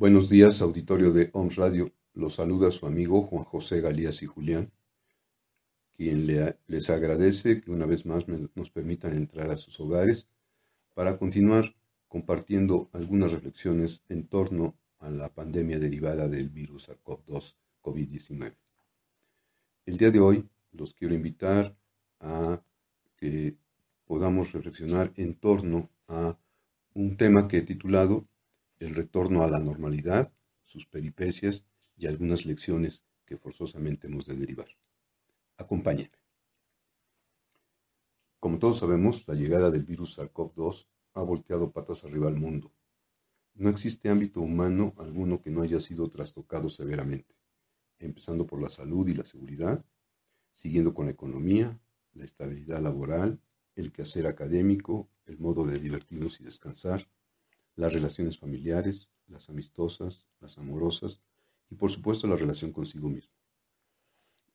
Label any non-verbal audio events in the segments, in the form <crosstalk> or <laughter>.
Buenos días, auditorio de OMS Radio. Los saluda su amigo Juan José Galías y Julián, quien les agradece que una vez más nos permitan entrar a sus hogares para continuar compartiendo algunas reflexiones en torno a la pandemia derivada del virus SARS-CoV-2 COVID-19. El día de hoy los quiero invitar a que podamos reflexionar en torno a un tema que he titulado el retorno a la normalidad, sus peripecias y algunas lecciones que forzosamente hemos de derivar. Acompáñenme. Como todos sabemos, la llegada del virus SARS-CoV-2 ha volteado patas arriba al mundo. No existe ámbito humano alguno que no haya sido trastocado severamente, empezando por la salud y la seguridad, siguiendo con la economía, la estabilidad laboral, el quehacer académico, el modo de divertirnos y descansar, las relaciones familiares, las amistosas, las amorosas y por supuesto la relación consigo mismo.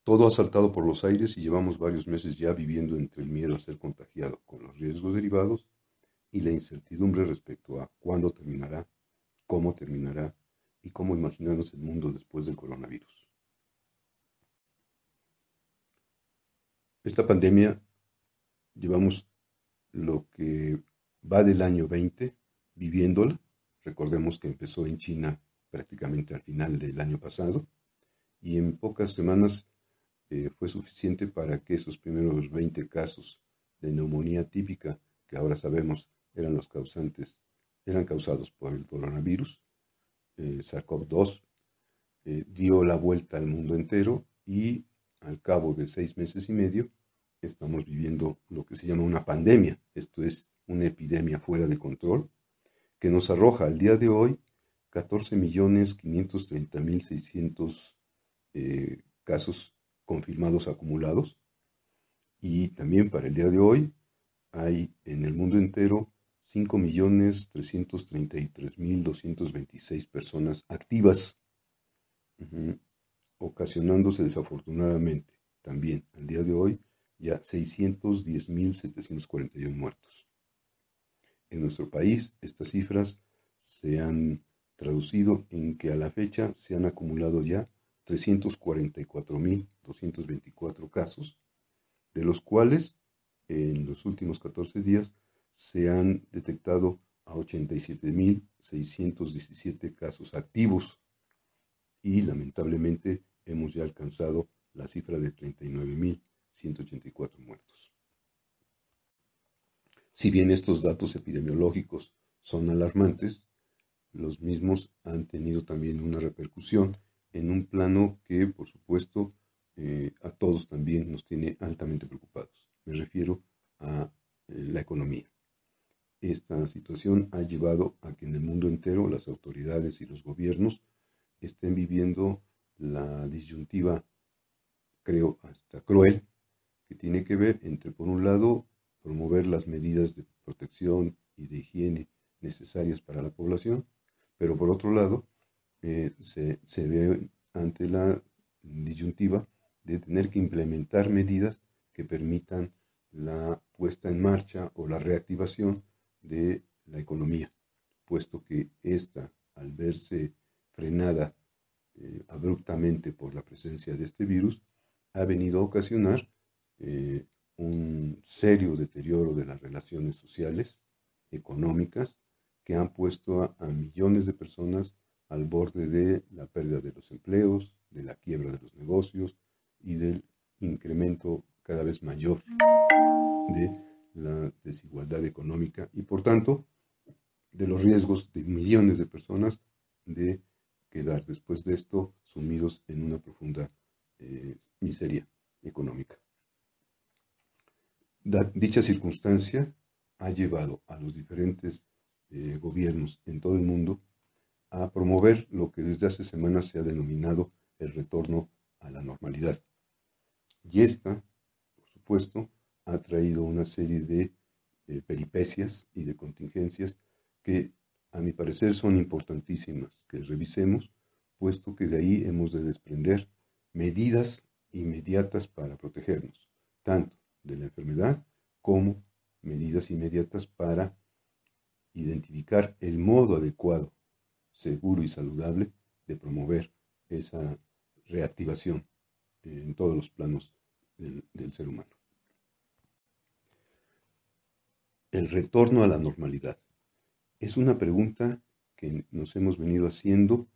Todo ha saltado por los aires y llevamos varios meses ya viviendo entre el miedo a ser contagiado con los riesgos derivados y la incertidumbre respecto a cuándo terminará, cómo terminará y cómo imaginarnos el mundo después del coronavirus. Esta pandemia llevamos lo que va del año 20 viviéndola. Recordemos que empezó en China prácticamente al final del año pasado. Y en pocas semanas eh, fue suficiente para que esos primeros 20 casos de neumonía típica que ahora sabemos eran los causantes, eran causados por el coronavirus, eh, SARS-CoV-2, eh, dio la vuelta al mundo entero y al cabo de seis meses y medio estamos viviendo lo que se llama una pandemia, esto es una epidemia fuera de control, que nos arroja al día de hoy 14.530.600 eh, casos confirmados acumulados. Y también para el día de hoy hay en el mundo entero 5.333.226 personas activas, ocasionándose desafortunadamente también al día de hoy ya 610.741 muertos. En nuestro país, estas cifras se han traducido en que a la fecha se han acumulado ya 344.224 casos, de los cuales en los últimos 14 días se han detectado a 87.617 casos activos y lamentablemente hemos ya alcanzado la cifra de 39.184 muertos. Si bien estos datos epidemiológicos son alarmantes, los mismos han tenido también una repercusión en un plano que, por supuesto, eh, a todos también nos tiene altamente preocupados. Me refiero a eh, la economía. Esta situación ha llevado a que en el mundo entero las autoridades y los gobiernos estén viviendo la disyuntiva, creo, hasta cruel, que tiene que ver entre, por un lado, promover las medidas de protección y de higiene necesarias para la población, pero por otro lado, eh, se, ve ante la disyuntiva de tener que implementar medidas que permitan la puesta en marcha o la reactivación de la economía, puesto que esta, al verse frenada eh, abruptamente por la presencia de este virus, ha venido a ocasionar eh, un serio deterioro de las relaciones sociales, económicas, que han puesto a, millones de personas al borde de la pérdida de los empleos, de la quiebra de los negocios y del incremento cada vez mayor de la desigualdad económica y por tanto de los riesgos de millones de personas de quedar después de esto sumidos en una profunda eh, miseria económica. Dicha circunstancia ha llevado a los diferentes eh, gobiernos en todo el mundo a promover lo que desde hace semanas se ha denominado el retorno a la normalidad. Y esta, por supuesto, ha traído una serie de eh, peripecias y de contingencias que a mi parecer son importantísimas que revisemos, puesto que de ahí hemos de desprender medidas inmediatas para protegernos, tanto de la enfermedad como medidas inmediatas para identificar el modo adecuado, seguro y saludable de promover esa reactivación en todos los planos del, ser humano. El retorno a la normalidad. Es una pregunta que nos hemos venido haciendo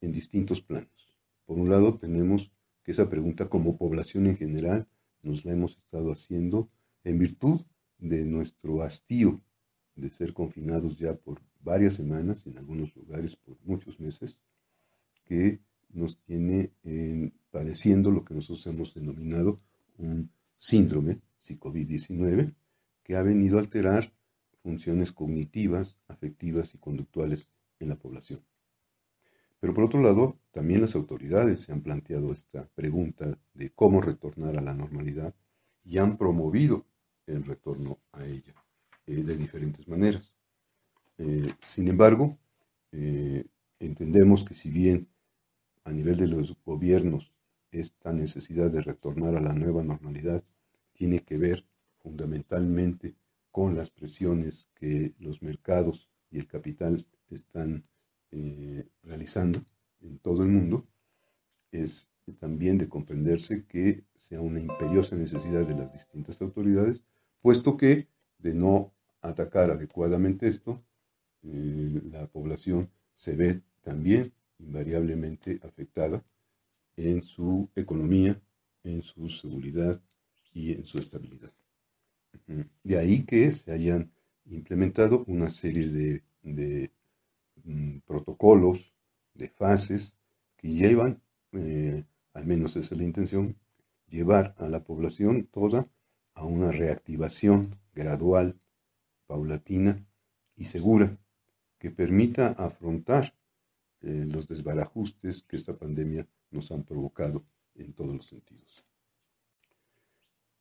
en distintos planos. Por un lado, tenemos que esa pregunta como población en general nos la hemos estado haciendo en virtud de nuestro hastío de ser confinados ya por varias semanas, en algunos lugares por muchos meses, que nos tiene padeciendo lo que nosotros hemos denominado un síndrome psicovid-19 que ha venido a alterar funciones cognitivas, afectivas y conductuales en la población. Pero por otro lado, también las autoridades se han planteado esta pregunta de cómo retornar a la normalidad y han promovido el retorno a ella eh, de diferentes maneras. Eh, sin embargo, eh, entendemos que si bien a nivel de los gobiernos esta necesidad de retornar a la nueva normalidad tiene que ver fundamentalmente con las presiones que los mercados y el capital están eh, realizando en todo el mundo, es también de comprenderse que sea una imperiosa necesidad de las distintas autoridades, puesto que de no atacar adecuadamente esto, eh, la población se ve también invariablemente afectada en su economía, en su seguridad y en su estabilidad. De ahí que se hayan implementado una serie de, mm, protocolos, de fases, que llevan, eh, al menos esa es la intención, llevar a la población toda a una reactivación gradual, paulatina y segura, que permita afrontar eh, los desbarajustes que esta pandemia nos han provocado en todos los sentidos.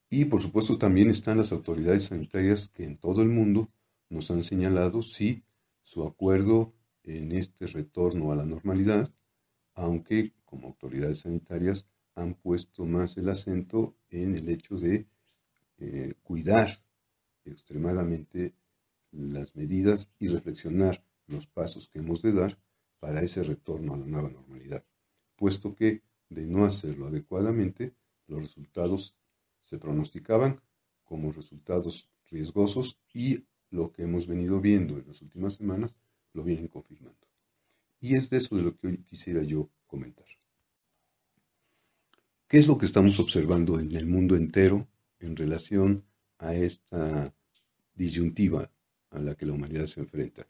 Y por supuesto también están las autoridades sanitarias que en todo el mundo nos han señalado sí su acuerdo en este retorno a la normalidad, aunque como autoridades sanitarias han puesto más el acento en el hecho de eh, cuidar extremadamente las medidas y reflexionar los pasos que hemos de dar para ese retorno a la nueva normalidad, puesto que de no hacerlo adecuadamente, los resultados se pronosticaban como resultados riesgosos y lo que hemos venido viendo en las últimas semanas lo vienen confirmando. Y es de eso de lo que hoy quisiera yo comentar. ¿Qué es lo que estamos observando en el mundo entero en relación a esta disyuntiva a la que la humanidad se enfrenta?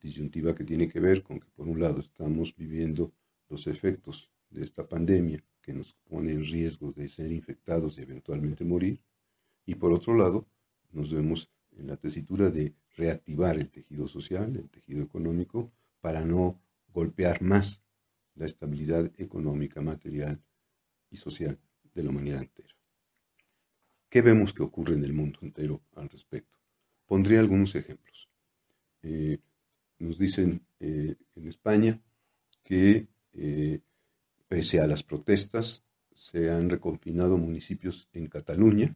Disyuntiva que tiene que ver con que por un lado estamos viviendo los efectos de esta pandemia que nos pone en riesgo de ser infectados y eventualmente morir. Y por otro lado, nos vemos en la tesitura de reactivar el tejido social, el tejido económico, para no golpear más la estabilidad económica, material y social de la humanidad entera. ¿Qué vemos que ocurre en el mundo entero al respecto? Pondré algunos ejemplos. Eh, nos dicen eh, en España que eh, pese a las protestas se han reconfinado municipios en Cataluña,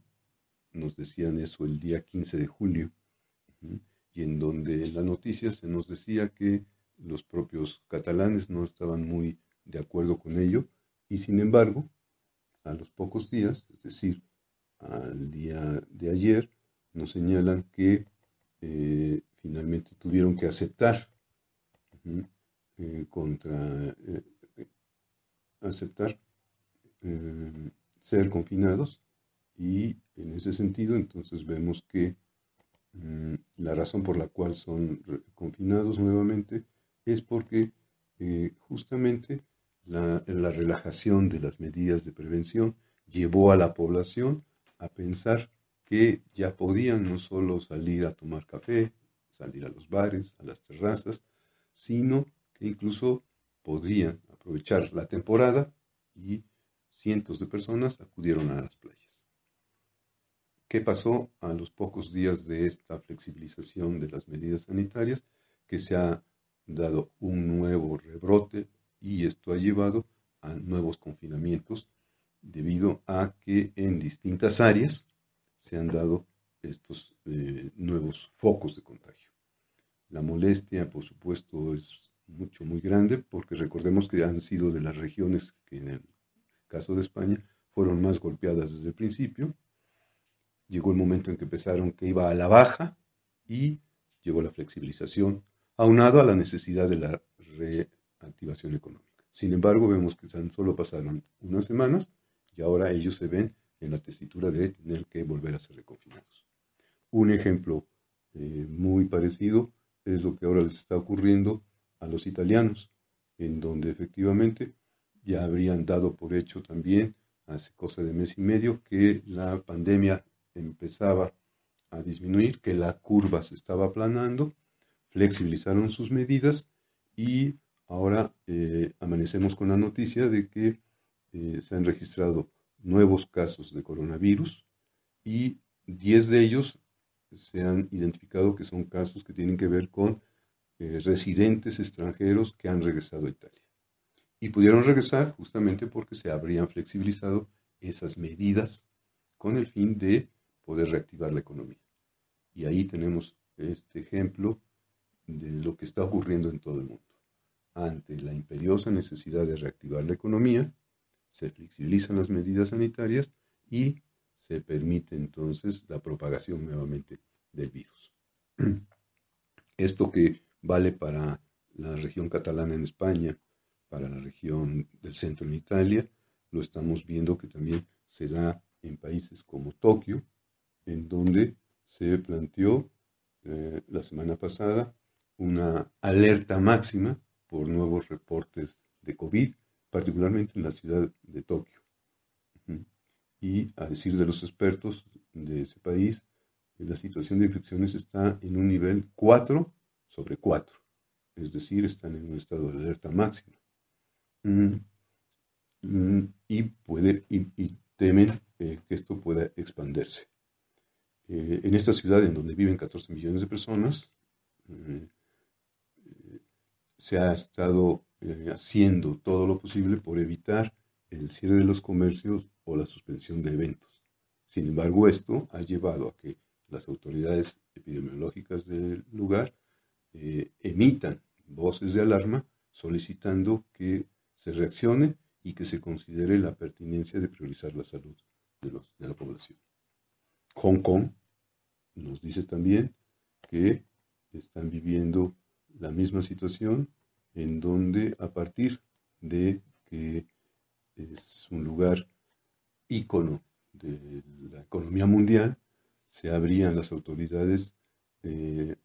nos decían eso el día 15 de julio, y en donde en las noticias se nos decía que los propios catalanes no estaban muy de acuerdo con ello, y sin embargo, a los pocos días, es decir, al día de ayer, nos señalan que eh, finalmente tuvieron que aceptar eh, contra eh, aceptar ser confinados y en ese sentido entonces vemos que la razón por la cual son confinados nuevamente es porque justamente la, la relajación de las medidas de prevención llevó a la población a pensar que ya podían no solo salir a tomar café, salir a los bares, a las terrazas, sino que incluso podían aprovechar la temporada y cientos de personas acudieron a las playas. ¿Qué pasó a los pocos días de esta flexibilización de las medidas sanitarias? Que se ha dado un nuevo rebrote y esto ha llevado a nuevos confinamientos debido a que en distintas áreas se han dado estos eh, nuevos focos de contagio. La molestia, por supuesto, es mucho, muy grande, porque recordemos que han sido de las regiones que en el caso de España fueron más golpeadas desde el principio. Llegó el momento en que empezaron que iba a la baja y llegó la flexibilización, aunado a la necesidad de la reactivación económica. Sin embargo, vemos que tan solo pasaron unas semanas y ahora ellos se ven en la tesitura de tener que volver a ser reconfinados. Un ejemplo eh, muy parecido es lo que ahora les está ocurriendo a los italianos, en donde efectivamente ya habrían dado por hecho también hace cosa de mes y medio que la pandemia empezaba a disminuir, que la curva se estaba aplanando, flexibilizaron sus medidas y ahora eh, amanecemos con la noticia de que eh, se han registrado nuevos casos de coronavirus y 10 de ellos se han identificado que son casos que tienen que ver con eh, residentes extranjeros que han regresado a Italia. Y pudieron regresar justamente porque se habrían flexibilizado esas medidas con el fin de poder reactivar la economía. Y ahí tenemos este ejemplo de lo que está ocurriendo en todo el mundo. Ante la imperiosa necesidad de reactivar la economía, se flexibilizan las medidas sanitarias y se permite entonces la propagación nuevamente del virus. <clears throat> Esto que vale para la región catalana en España, para la región del centro en Italia, lo estamos viendo que también se da en países como Tokio, en donde se planteó eh, la semana pasada una alerta máxima por nuevos reportes de COVID particularmente en la ciudad de Tokio. Y a decir de los expertos de ese país, la situación de infecciones está en un nivel 4 sobre 4, es decir, están en un estado de alerta máxima. Mm, mm, y, puede, y, temen eh, que esto pueda expandirse. Eh, en esta ciudad, en donde viven 14 millones de personas, eh, se ha estado eh, haciendo todo lo posible por evitar el cierre de los comercios o la suspensión de eventos. Sin embargo, esto ha llevado a que las autoridades epidemiológicas del lugar emitan voces de alarma solicitando que se reaccione y que se considere la pertinencia de priorizar la salud de la población. Hong Kong nos dice también que están viviendo la misma situación en donde a partir de que es un lugar ícono de la economía mundial, se habrían las autoridades eh,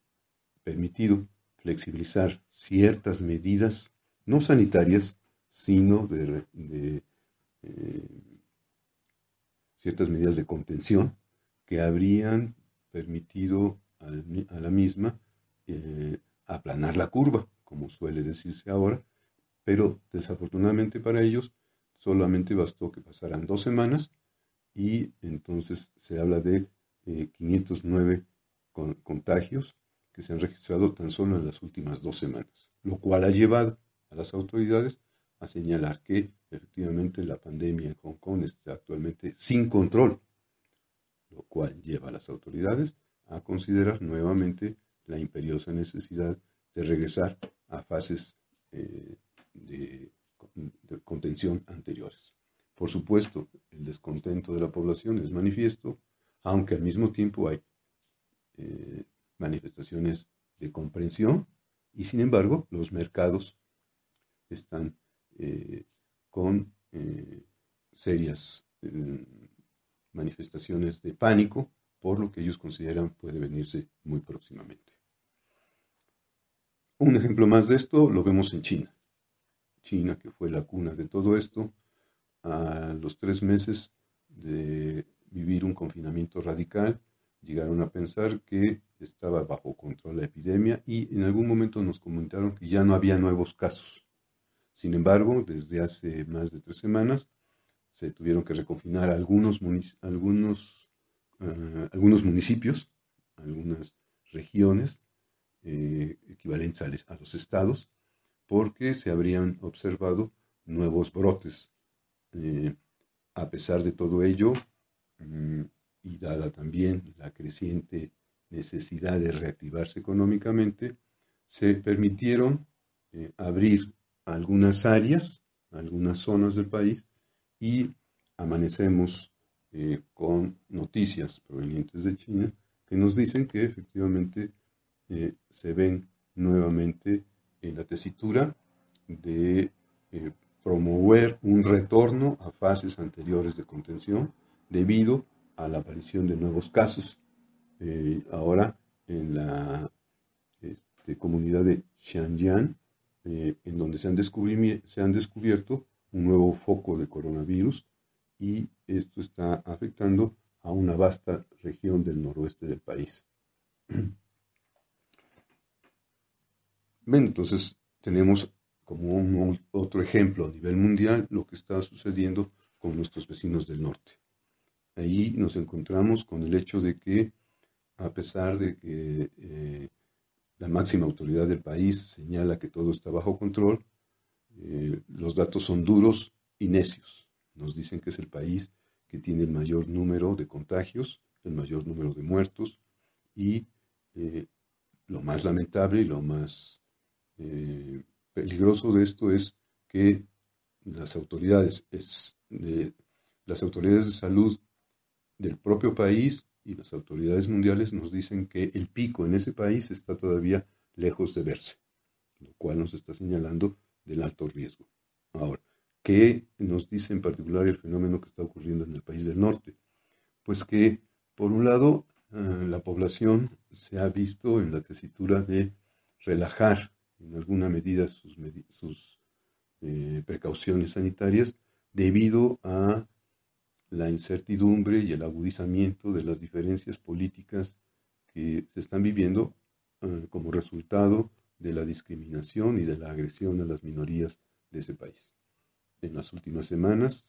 permitido flexibilizar ciertas medidas no sanitarias, sino de, eh, ciertas medidas de contención que habrían permitido a la misma eh, aplanar la curva, como suele decirse ahora, pero desafortunadamente para ellos solamente bastó que pasaran dos semanas y entonces se habla de 509 eh, contagios que se han registrado tan solo en las últimas dos semanas, lo cual ha llevado a las autoridades a señalar que efectivamente la pandemia en Hong Kong está actualmente sin control, lo cual lleva a las autoridades a considerar nuevamente la imperiosa necesidad de regresar a fases eh, de, contención anteriores. Por supuesto, el descontento de la población es manifiesto, aunque al mismo tiempo hay eh, manifestaciones de comprensión y sin embargo los mercados están eh, con serias manifestaciones de pánico por lo que ellos consideran puede venirse muy próximamente. Un ejemplo más de esto lo vemos en China. China, que fue la cuna de todo esto, a los tres meses de vivir un confinamiento radical, llegaron a pensar que estaba bajo control la epidemia y en algún momento nos comentaron que ya no había nuevos casos. Sin embargo, desde hace más de tres semanas se tuvieron que reconfinar algunos, algunos, uh, algunos municipios, algunas regiones eh, equivalentes a, los estados, porque se habrían observado nuevos brotes. Eh, a pesar de todo ello, mm, y dada también la creciente necesidad de reactivarse económicamente, se permitieron eh, abrir algunas áreas, algunas zonas del país y amanecemos con noticias provenientes de China que nos dicen que efectivamente eh, se ven nuevamente en la tesitura de eh, promover un retorno a fases anteriores de contención debido a la aparición de nuevos casos. Eh, ahora en la este, comunidad de Xianjiang, en donde se han, se han descubierto un nuevo foco de coronavirus y esto está afectando a una vasta región del noroeste del país. <clears throat> entonces tenemos como un, otro ejemplo a nivel mundial lo que está sucediendo con nuestros vecinos del norte. Ahí nos encontramos con el hecho de que, a pesar de que eh, la máxima autoridad del país señala que todo está bajo control, eh, los datos son duros y necios. Nos dicen que es el país que tiene el mayor número de contagios, el mayor número de muertos y eh, lo más lamentable y lo más eh, peligroso de esto es que las autoridades, de, las autoridades de salud del propio país y las autoridades mundiales nos dicen que el pico en ese país está todavía lejos de verse, lo cual nos está señalando del alto riesgo. Ahora, ¿qué nos dice en particular el fenómeno que está ocurriendo en el país del norte? Pues que, por un lado, eh, la población se ha visto en la tesitura de relajar en alguna medida sus, eh, precauciones sanitarias debido a la incertidumbre y el agudizamiento de las diferencias políticas que se están viviendo eh, como resultado de la discriminación y de la agresión a las minorías de ese país. En las últimas semanas,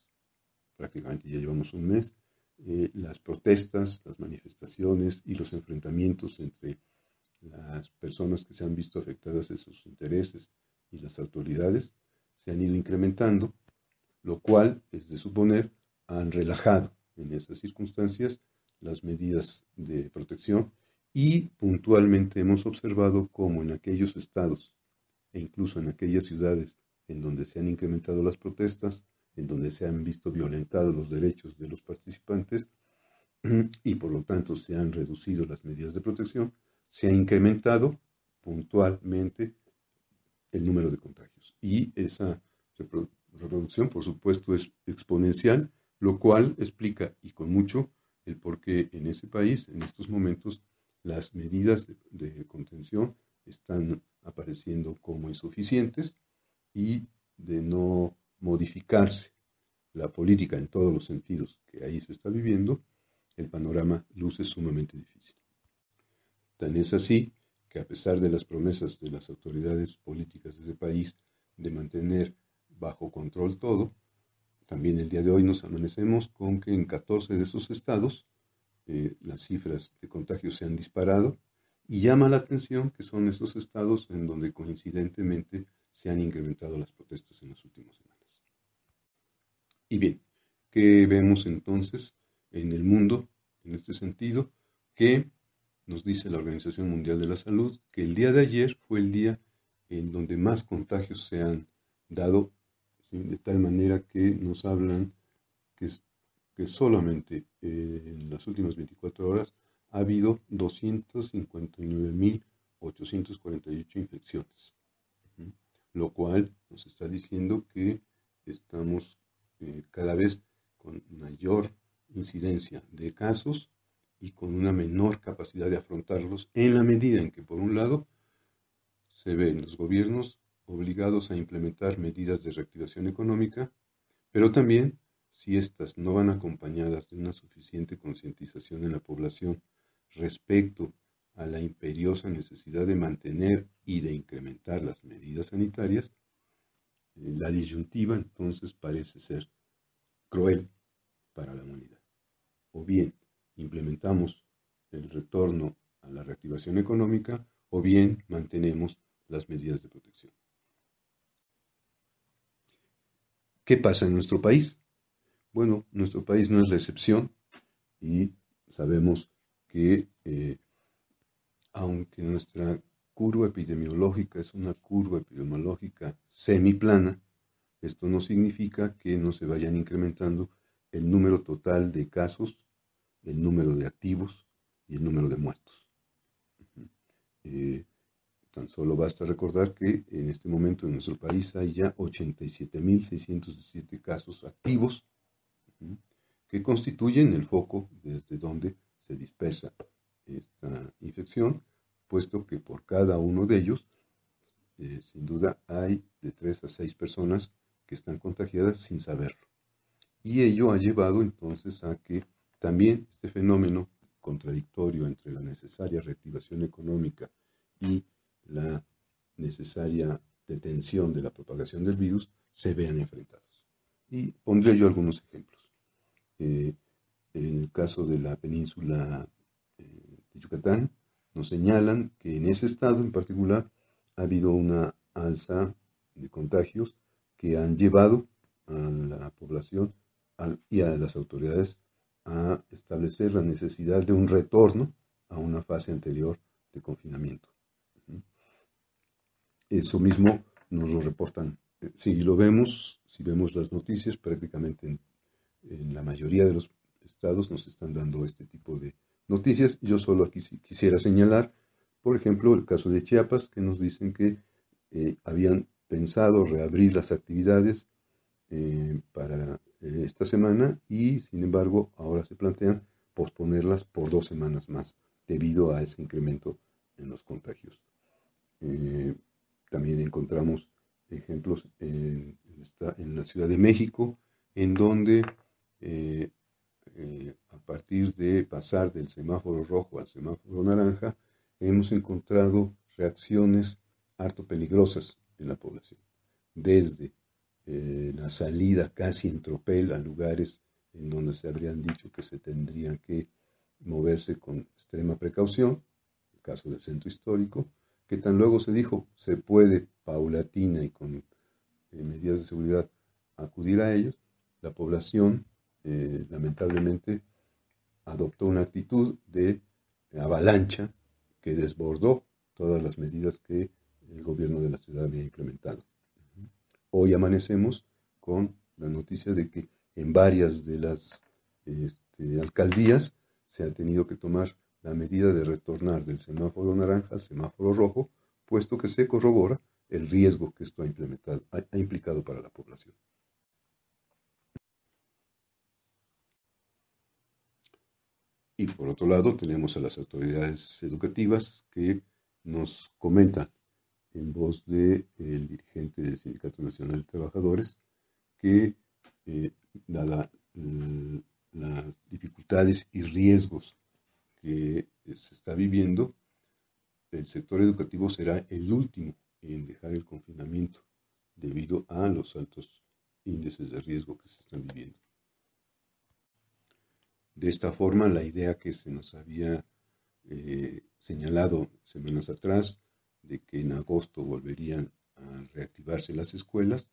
prácticamente ya llevamos un mes, eh, las protestas, las manifestaciones y los enfrentamientos entre las personas que se han visto afectadas en sus intereses y las autoridades se han ido incrementando, lo cual es de suponer han relajado en esas circunstancias las medidas de protección y puntualmente hemos observado cómo en aquellos estados e incluso en aquellas ciudades en donde se han incrementado las protestas, en donde se han visto violentados los derechos de los participantes <clears throat> y por lo tanto se han reducido las medidas de protección, se ha incrementado puntualmente el número de contagios. Y esa reproducción, por supuesto, es exponencial, lo cual explica, y con mucho, el por qué en ese país, en estos momentos, las medidas de, contención están apareciendo como insuficientes y de no modificarse la política en todos los sentidos que ahí se está viviendo, el panorama luce sumamente difícil. Tan es así que a pesar de las promesas de las autoridades políticas de ese país de mantener bajo control todo, también el día de hoy nos amanecemos con que en 14 de esos estados eh, las cifras de contagios se han disparado y llama la atención que son esos estados en donde coincidentemente se han incrementado las protestas en las últimas semanas. Y bien, ¿qué vemos entonces en el mundo en este sentido? Que nos dice la Organización Mundial de la Salud que el día de ayer fue el día en donde más contagios se han dado, de tal manera que nos hablan que, que solamente eh, en las últimas 24 horas ha habido 259.848 infecciones, lo cual nos está diciendo que estamos eh, cada vez con mayor incidencia de casos y con una menor capacidad de afrontarlos en la medida en que, por un lado, se ven los gobiernos obligados a implementar medidas de reactivación económica, pero también si éstas no van acompañadas de una suficiente concientización en la población respecto a la imperiosa necesidad de mantener y de incrementar las medidas sanitarias, eh, la disyuntiva entonces parece ser cruel para la humanidad. O bien implementamos el retorno a la reactivación económica o bien mantenemos las medidas de protección. ¿Qué pasa en nuestro país? Bueno, nuestro país no es la excepción y sabemos que eh, aunque nuestra curva epidemiológica es una curva epidemiológica semiplana, esto no significa que no se vayan incrementando el número total de casos, el número de activos y el número de muertos. Eh, tan solo basta recordar que en este momento en nuestro país hay ya 87.617 casos activos que constituyen el foco desde donde se dispersa esta infección, puesto que por cada uno de ellos, eh, sin duda, hay de tres a seis personas que están contagiadas sin saberlo. Y ello ha llevado entonces a que también este fenómeno contradictorio entre la necesaria reactivación económica y la necesaria detención de la propagación del virus se vean enfrentados. Y pondré yo algunos ejemplos. En el caso de la península eh, de Yucatán, nos señalan que en ese estado en particular ha habido una alza de contagios que han llevado a la población y a las autoridades a establecer la necesidad de un retorno a una fase anterior de confinamiento. Eso mismo nos lo reportan. Eh, si lo vemos, si vemos las noticias, prácticamente en en la mayoría de los estados nos están dando este tipo de noticias. Yo solo aquí quisiera señalar, por ejemplo, el caso de Chiapas, que nos dicen que eh, habían pensado reabrir las actividades eh, para eh, esta semana y, sin embargo, ahora se plantean posponerlas por dos semanas más debido a ese incremento en los contagios. también encontramos ejemplos en, en la Ciudad de México, en donde eh, eh, a partir de pasar del semáforo rojo al semáforo naranja, hemos encontrado reacciones harto peligrosas en la población. Desde eh, la salida casi en tropel a lugares en donde se habrían dicho que se tendrían que moverse con extrema precaución, el caso del centro histórico, que tan luego se dijo se puede paulatina y con medidas de seguridad acudir a ellos, la población eh, lamentablemente adoptó una actitud de avalancha que desbordó todas las medidas que el gobierno de la ciudad había implementado. Hoy amanecemos con la noticia de que en varias de las este, alcaldías se ha tenido que tomar la medida de retornar del semáforo naranja al semáforo rojo, puesto que se corrobora el riesgo que esto ha, implementado, ha implicado para la población. Y por otro lado tenemos a las autoridades educativas que nos comentan en voz del dirigente del Sindicato Nacional de Trabajadores, que eh, dada las dificultades y riesgos que se está viviendo, el sector educativo será el último en dejar el confinamiento debido a los altos índices de riesgo que se están viviendo. De esta forma, la idea que se nos había eh, señalado semanas atrás de que en agosto volverían a reactivarse las escuelas,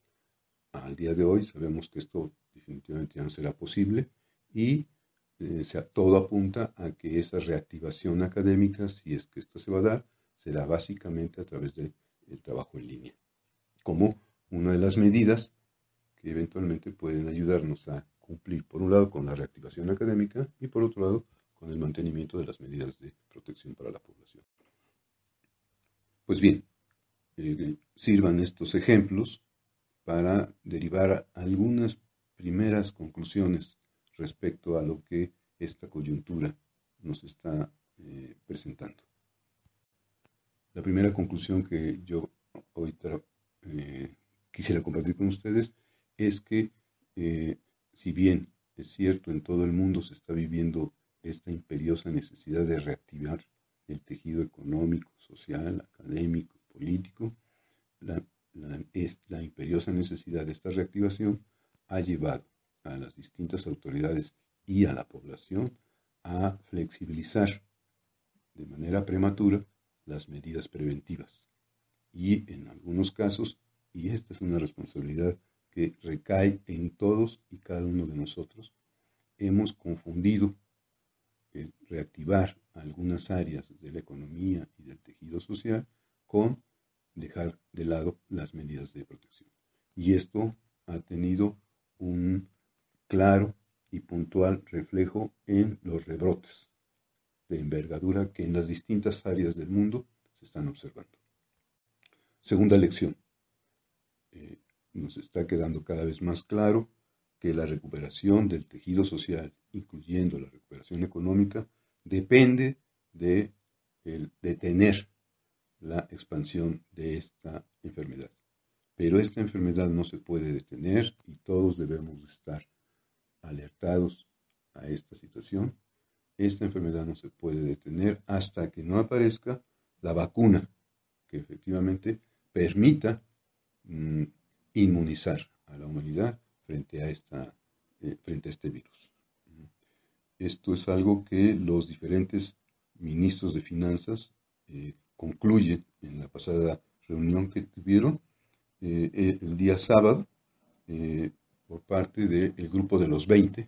al día de hoy sabemos que esto definitivamente no será posible y eh, todo apunta a que esa reactivación académica, si es que esto se va a dar, será básicamente a través del trabajo en línea, como una de las medidas que eventualmente pueden ayudarnos a cumplir, por un lado, con la reactivación académica y por otro lado, con el mantenimiento de las medidas de protección para la población. Pues bien, eh, sirvan estos ejemplos para derivar algunas primeras conclusiones respecto a lo que esta coyuntura nos está eh, presentando. La primera conclusión que yo hoy eh, quisiera compartir con ustedes es que eh, si bien es cierto en todo el mundo se está viviendo esta imperiosa necesidad de reactivar el tejido económico, social, académico, político, la, la imperiosa necesidad de esta reactivación ha llevado a las distintas autoridades y a la población a flexibilizar de manera prematura las medidas preventivas. Y en algunos casos, y esta es una responsabilidad que recae en todos y cada uno de nosotros, hemos confundido el reactivar algunas áreas de la economía y del tejido social con dejar de lado las medidas de protección. Y esto ha tenido un claro y puntual reflejo en los rebrotes de envergadura que en las distintas áreas del mundo se están observando. Segunda lección. Nos está quedando cada vez más claro que la recuperación del tejido social, incluyendo la recuperación económica, depende de detener la expansión de esta enfermedad. Pero esta enfermedad no se puede detener y todos debemos estar alertados a esta situación. Esta enfermedad no se puede detener hasta que no aparezca la vacuna que efectivamente permita mm, inmunizar a la humanidad frente a, esta, eh, frente a este virus. Esto es algo que los diferentes ministros de finanzas eh, concluyen en la pasada reunión que tuvieron eh, el día sábado por parte del grupo de los 20,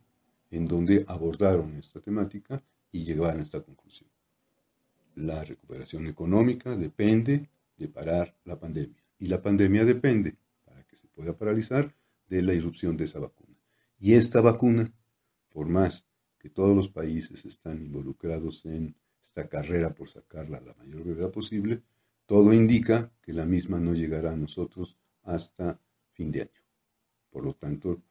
en donde abordaron esta temática y llegaron a esta conclusión. La recuperación económica depende de parar la pandemia y la pandemia depende, pueda paralizar, de la irrupción de esa vacuna. Y esta vacuna, por más que todos los países están involucrados en esta carrera por sacarla a la mayor brevedad posible, todo indica que la misma no llegará a nosotros hasta fin de año. Por lo tanto,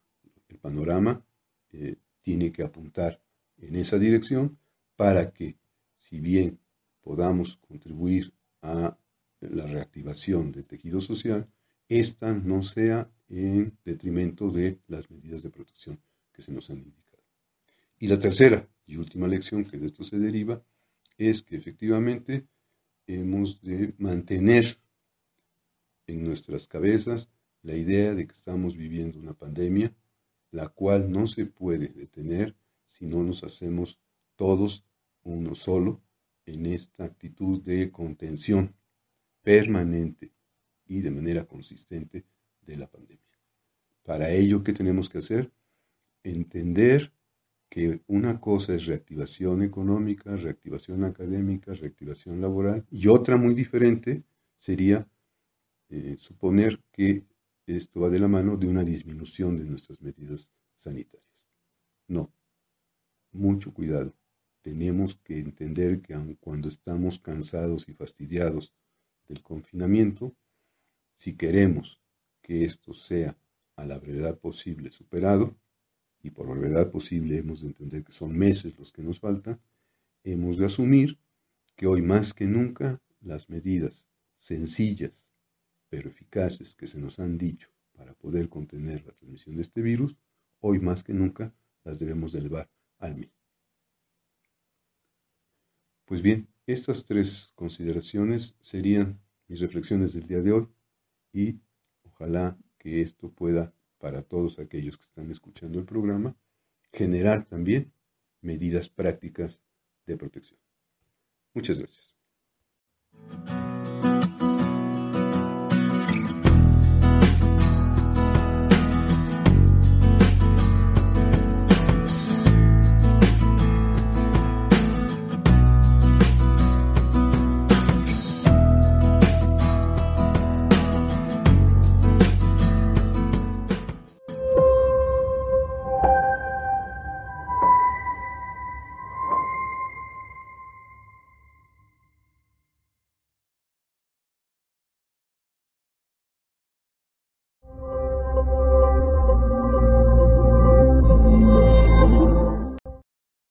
el panorama eh, tiene que apuntar en esa dirección para que, si bien podamos contribuir a la reactivación del tejido social, esta no sea en detrimento de las medidas de protección que se nos han indicado. Y la tercera y última lección que de esto se deriva es que efectivamente hemos de mantener en nuestras cabezas la idea de que estamos viviendo una pandemia, la cual no se puede detener si no nos hacemos todos uno solo en esta actitud de contención permanente y de manera consistente de la pandemia. Para ello, ¿qué tenemos que hacer? Entender que una cosa es reactivación económica, reactivación académica, reactivación laboral, y otra muy diferente sería eh, suponer que esto va de la mano de una disminución de nuestras medidas sanitarias. No, mucho cuidado. Tenemos que entender que aun cuando estamos cansados y fastidiados del confinamiento, si queremos que esto sea a la brevedad posible superado, y por brevedad posible hemos de entender que son meses los que nos faltan, hemos de asumir que hoy más que nunca las medidas sencillas pero eficaces que se nos han dicho para poder contener la transmisión de este virus, hoy más que nunca las debemos elevar al mí. Pues bien, estas tres consideraciones serían mis reflexiones del día de hoy y ojalá que esto pueda, para todos aquellos que están escuchando el programa, generar también medidas prácticas de protección. Muchas gracias.